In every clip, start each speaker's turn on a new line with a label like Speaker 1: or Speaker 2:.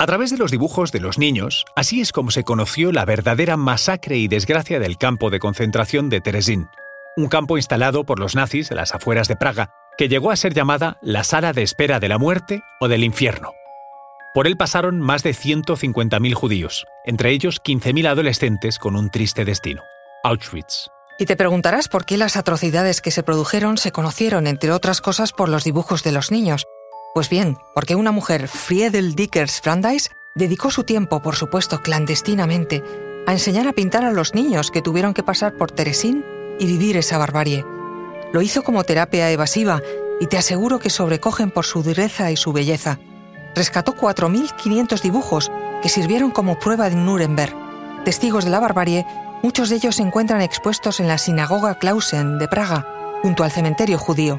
Speaker 1: A través de los dibujos de los niños, así es como se conoció la verdadera masacre y desgracia del campo de concentración de Terezín, un campo instalado por los nazis a las afueras de Praga, que llegó a ser llamada la sala de espera de la muerte o del infierno. Por él pasaron más de 150.000 judíos, entre ellos 15.000 adolescentes con un triste destino, Auschwitz.
Speaker 2: Y te preguntarás por qué las atrocidades que se produjeron se conocieron, entre otras cosas, por los dibujos de los niños. Pues bien, porque una mujer, Friedel Dickers Brandeis, dedicó su tiempo, por supuesto clandestinamente, a enseñar a pintar a los niños que tuvieron que pasar por Teresín y vivir esa barbarie. Lo hizo como terapia evasiva y te aseguro que sobrecogen por su dureza y su belleza. Rescató 4.500 dibujos que sirvieron como prueba en Nuremberg. Testigos de la barbarie, muchos de ellos se encuentran expuestos en la sinagoga Clausen de Praga, junto al cementerio judío.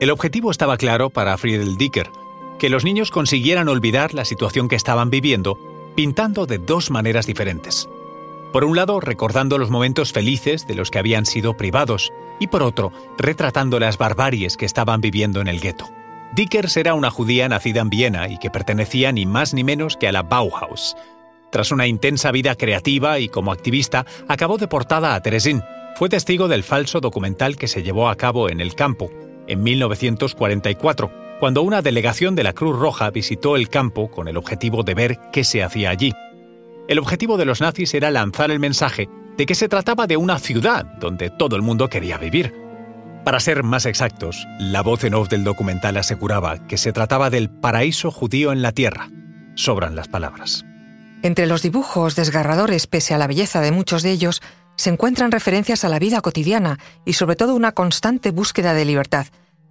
Speaker 1: El objetivo estaba claro para Friedel Dicker, que los niños consiguieran olvidar la situación que estaban viviendo pintando de dos maneras diferentes. Por un lado, recordando los momentos felices de los que habían sido privados, y por otro, retratando las barbaries que estaban viviendo en el gueto. Dickers era una judía nacida en Viena y que pertenecía ni más ni menos que a la Bauhaus. Tras una intensa vida creativa y como activista, acabó deportada a Teresín. Fue testigo del falso documental que se llevó a cabo en el campo, en 1944, cuando una delegación de la Cruz Roja visitó el campo con el objetivo de ver qué se hacía allí. El objetivo de los nazis era lanzar el mensaje de que se trataba de una ciudad donde todo el mundo quería vivir. Para ser más exactos, la voz en off del documental aseguraba que se trataba del paraíso judío en la tierra. Sobran las palabras.
Speaker 2: Entre los dibujos desgarradores, pese a la belleza de muchos de ellos, se encuentran referencias a la vida cotidiana y sobre todo una constante búsqueda de libertad.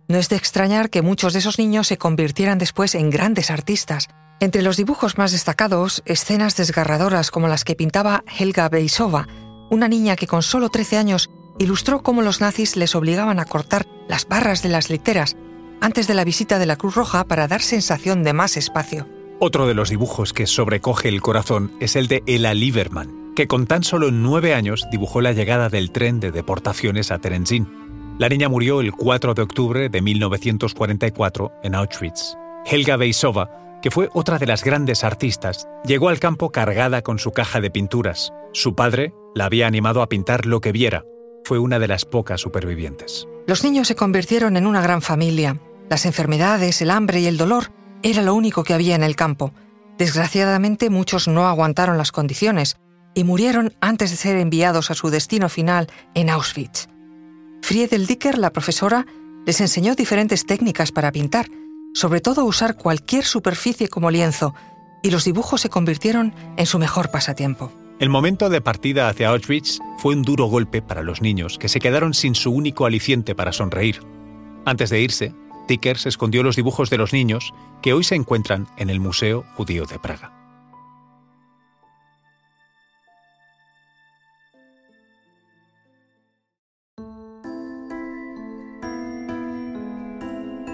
Speaker 2: No es de extrañar que muchos de esos niños se convirtieran después en grandes artistas. Entre los dibujos más destacados, escenas desgarradoras como las que pintaba Helga Beisova, una niña que con solo 13 años ilustró cómo los nazis les obligaban a cortar las barras de las literas antes de la visita de la Cruz Roja para dar sensación de más espacio.
Speaker 1: Otro de los dibujos que sobrecoge el corazón es el de Ella Lieberman, que con tan solo nueve años dibujó la llegada del tren de deportaciones a Terenzin. La niña murió el 4 de octubre de 1944 en Auschwitz. Helga Beisova, que fue otra de las grandes artistas, llegó al campo cargada con su caja de pinturas. Su padre la había animado a pintar lo que viera. Fue una de las pocas supervivientes.
Speaker 2: Los niños se convirtieron en una gran familia. Las enfermedades, el hambre y el dolor era lo único que había en el campo. Desgraciadamente muchos no aguantaron las condiciones y murieron antes de ser enviados a su destino final en Auschwitz. Friedel Dicker, la profesora, les enseñó diferentes técnicas para pintar, sobre todo usar cualquier superficie como lienzo, y los dibujos se convirtieron en su mejor pasatiempo.
Speaker 1: El momento de partida hacia Auschwitz fue un duro golpe para los niños, que se quedaron sin su único aliciente para sonreír. Antes de irse, Dickers escondió los dibujos de los niños que hoy se encuentran en el Museo Judío de Praga.